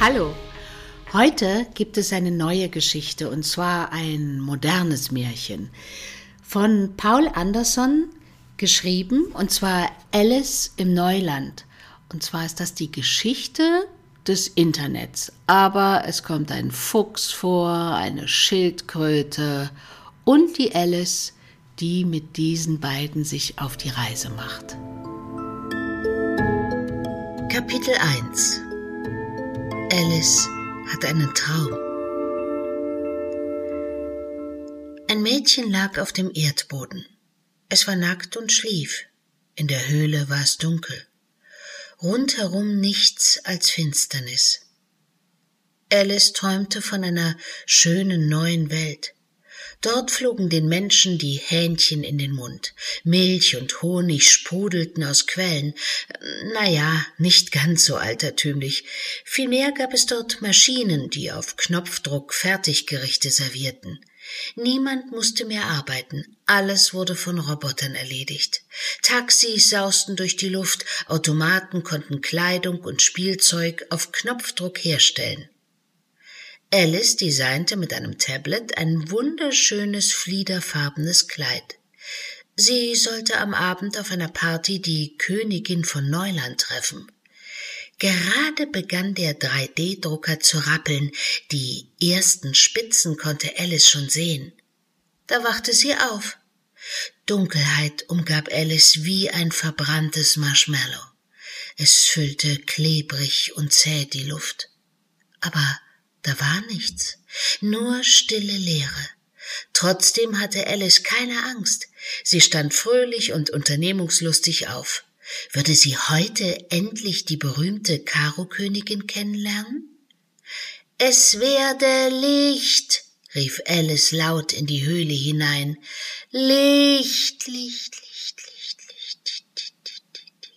Hallo. Heute gibt es eine neue Geschichte und zwar ein modernes Märchen von Paul Anderson geschrieben und zwar Alice im Neuland. Und zwar ist das die Geschichte des Internets. Aber es kommt ein Fuchs vor, eine Schildkröte und die Alice, die mit diesen beiden sich auf die Reise macht. Kapitel 1 Alice hat einen Traum. Ein Mädchen lag auf dem Erdboden. Es war nackt und schlief. In der Höhle war es dunkel. Rundherum nichts als Finsternis. Alice träumte von einer schönen neuen Welt. Dort flogen den Menschen die Hähnchen in den Mund. Milch und Honig sprudelten aus Quellen. Na ja, nicht ganz so altertümlich. Vielmehr gab es dort Maschinen, die auf Knopfdruck Fertiggerichte servierten. Niemand musste mehr arbeiten, alles wurde von Robotern erledigt. Taxis sausten durch die Luft, Automaten konnten Kleidung und Spielzeug auf Knopfdruck herstellen. Alice designte mit einem Tablet ein wunderschönes fliederfarbenes Kleid. Sie sollte am Abend auf einer Party die Königin von Neuland treffen. Gerade begann der 3D-Drucker zu rappeln, die ersten Spitzen konnte Alice schon sehen. Da wachte sie auf. Dunkelheit umgab Alice wie ein verbranntes Marshmallow. Es füllte klebrig und zäh die Luft. Aber da war nichts, nur stille Leere. Trotzdem hatte Alice keine Angst. Sie stand fröhlich und unternehmungslustig auf. Würde sie heute endlich die berühmte Karo-Königin kennenlernen? Es werde Licht, rief Alice laut in die Höhle hinein. Licht, Licht, Licht, Licht, Licht, Licht,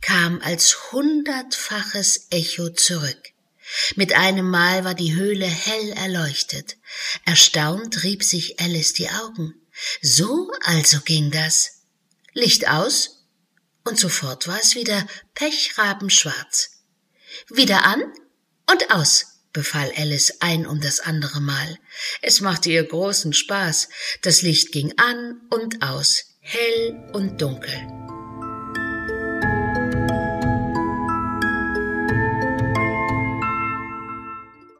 kam als hundertfaches Echo zurück. Mit einem Mal war die Höhle hell erleuchtet. Erstaunt rieb sich Alice die Augen. So also ging das. Licht aus, und sofort war es wieder pechrabenschwarz. Wieder an und aus, befahl Alice ein um das andere Mal. Es machte ihr großen Spaß. Das Licht ging an und aus, hell und dunkel.